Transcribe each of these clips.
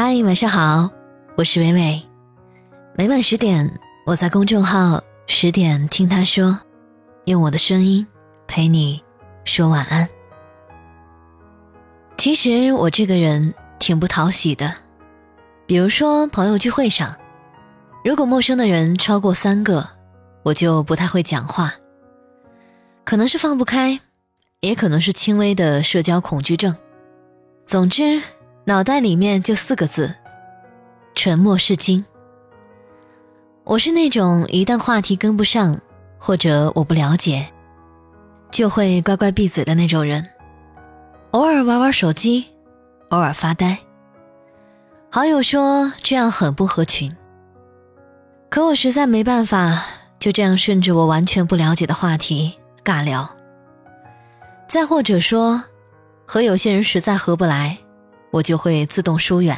嗨，晚上好，我是伟伟。每晚十点，我在公众号“十点听他说”，用我的声音陪你说晚安。其实我这个人挺不讨喜的，比如说朋友聚会上，如果陌生的人超过三个，我就不太会讲话。可能是放不开，也可能是轻微的社交恐惧症。总之。脑袋里面就四个字：沉默是金。我是那种一旦话题跟不上，或者我不了解，就会乖乖闭嘴的那种人。偶尔玩玩手机，偶尔发呆。好友说这样很不合群，可我实在没办法，就这样顺着我完全不了解的话题尬聊。再或者说，和有些人实在合不来。我就会自动疏远。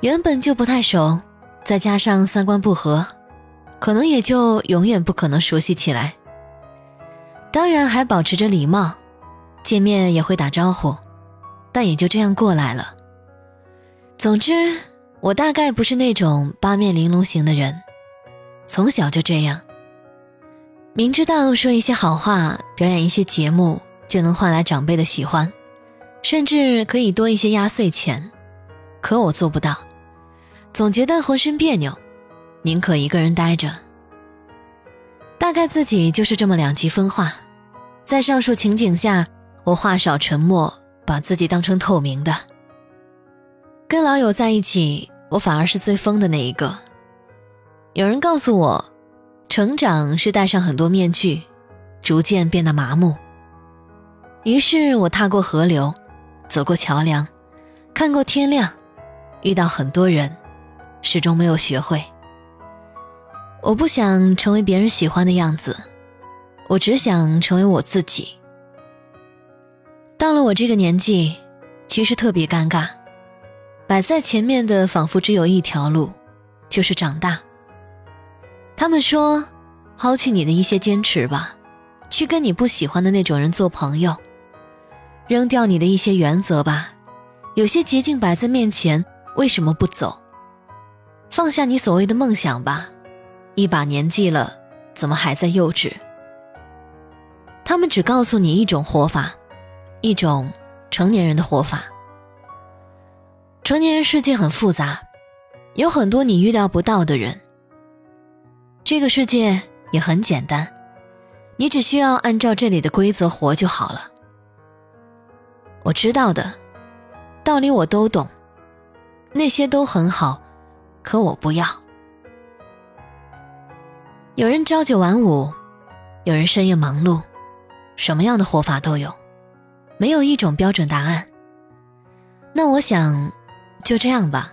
原本就不太熟，再加上三观不合，可能也就永远不可能熟悉起来。当然还保持着礼貌，见面也会打招呼，但也就这样过来了。总之，我大概不是那种八面玲珑型的人，从小就这样。明知道说一些好话，表演一些节目，就能换来长辈的喜欢。甚至可以多一些压岁钱，可我做不到，总觉得浑身别扭，宁可一个人待着。大概自己就是这么两极分化，在上述情景下，我话少沉默，把自己当成透明的。跟老友在一起，我反而是最疯的那一个。有人告诉我，成长是戴上很多面具，逐渐变得麻木。于是我踏过河流。走过桥梁，看过天亮，遇到很多人，始终没有学会。我不想成为别人喜欢的样子，我只想成为我自己。到了我这个年纪，其实特别尴尬，摆在前面的仿佛只有一条路，就是长大。他们说，抛弃你的一些坚持吧，去跟你不喜欢的那种人做朋友。扔掉你的一些原则吧，有些捷径摆在面前，为什么不走？放下你所谓的梦想吧，一把年纪了，怎么还在幼稚？他们只告诉你一种活法，一种成年人的活法。成年人世界很复杂，有很多你预料不到的人。这个世界也很简单，你只需要按照这里的规则活就好了。我知道的道理我都懂，那些都很好，可我不要。有人朝九晚五，有人深夜忙碌，什么样的活法都有，没有一种标准答案。那我想就这样吧。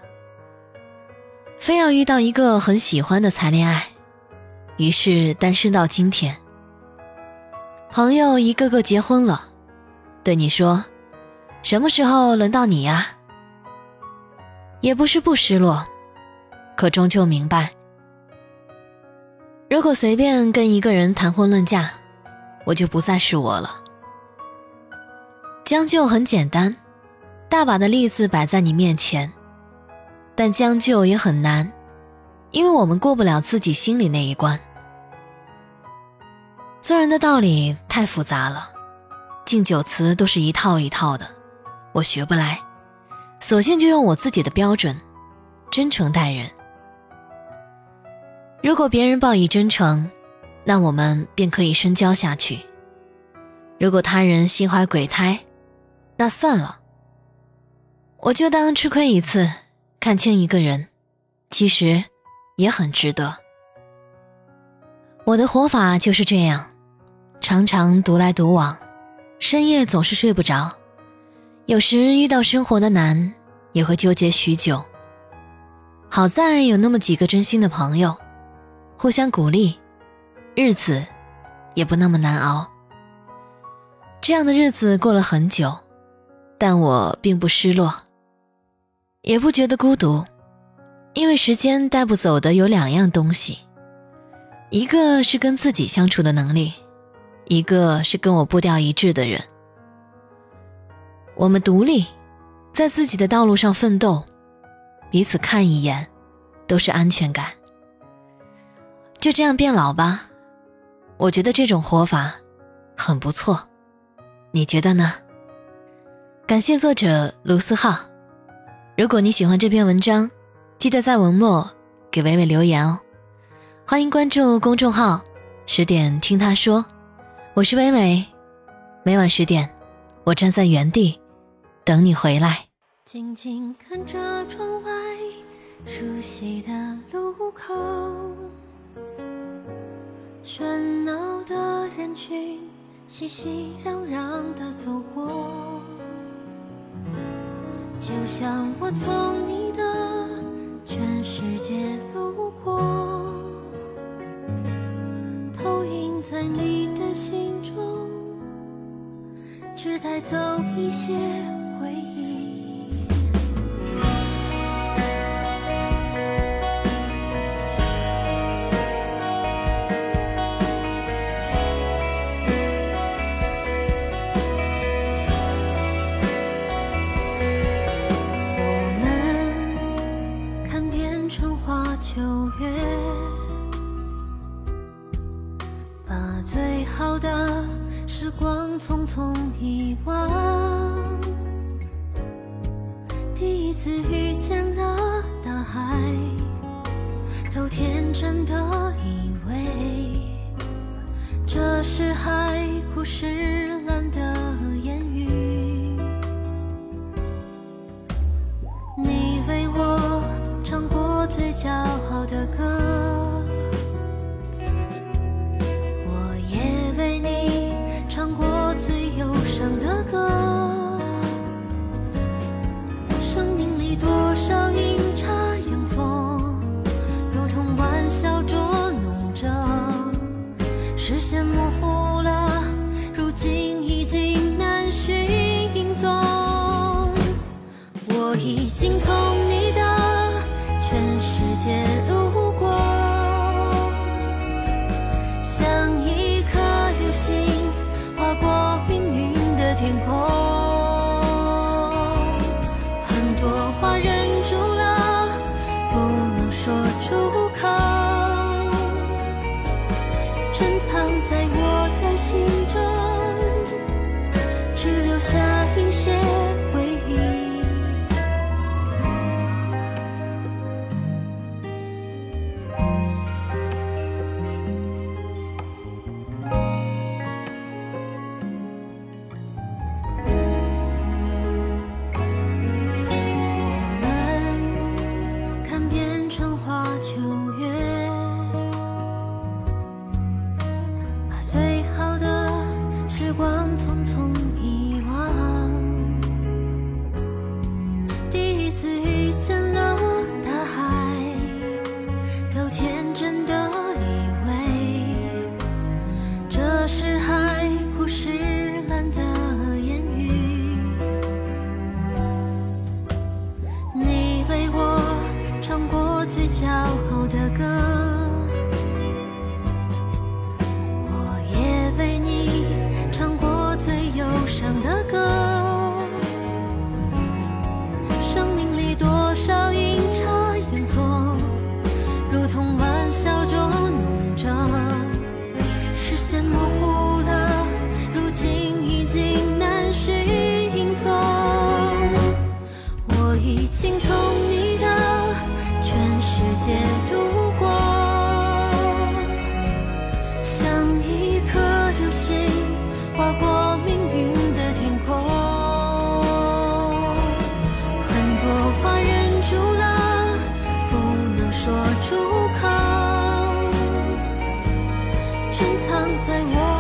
非要遇到一个很喜欢的才恋爱，于是单身到今天。朋友一个个结婚了，对你说。什么时候轮到你呀？也不是不失落，可终究明白，如果随便跟一个人谈婚论嫁，我就不再是我了。将就很简单，大把的例子摆在你面前，但将就也很难，因为我们过不了自己心里那一关。做人的道理太复杂了，敬酒词都是一套一套的。我学不来，索性就用我自己的标准，真诚待人。如果别人报以真诚，那我们便可以深交下去；如果他人心怀鬼胎，那算了。我就当吃亏一次，看清一个人，其实也很值得。我的活法就是这样，常常独来独往，深夜总是睡不着。有时遇到生活的难，也会纠结许久。好在有那么几个真心的朋友，互相鼓励，日子也不那么难熬。这样的日子过了很久，但我并不失落，也不觉得孤独，因为时间带不走的有两样东西，一个是跟自己相处的能力，一个是跟我步调一致的人。我们独立，在自己的道路上奋斗，彼此看一眼，都是安全感。就这样变老吧，我觉得这种活法很不错，你觉得呢？感谢作者卢思浩。如果你喜欢这篇文章，记得在文末给伟伟留言哦。欢迎关注公众号“十点听他说”，我是伟伟，每晚十点，我站在原地等你回来。静静看着窗外熟悉的路口，喧闹的人群熙熙攘攘的走过，就像我从你的全世界路过，投影在你的心中，只带走一些。遗忘，第一次遇见了大海，都天真的以为这是海枯石烂的言语。你为我唱过最骄傲在我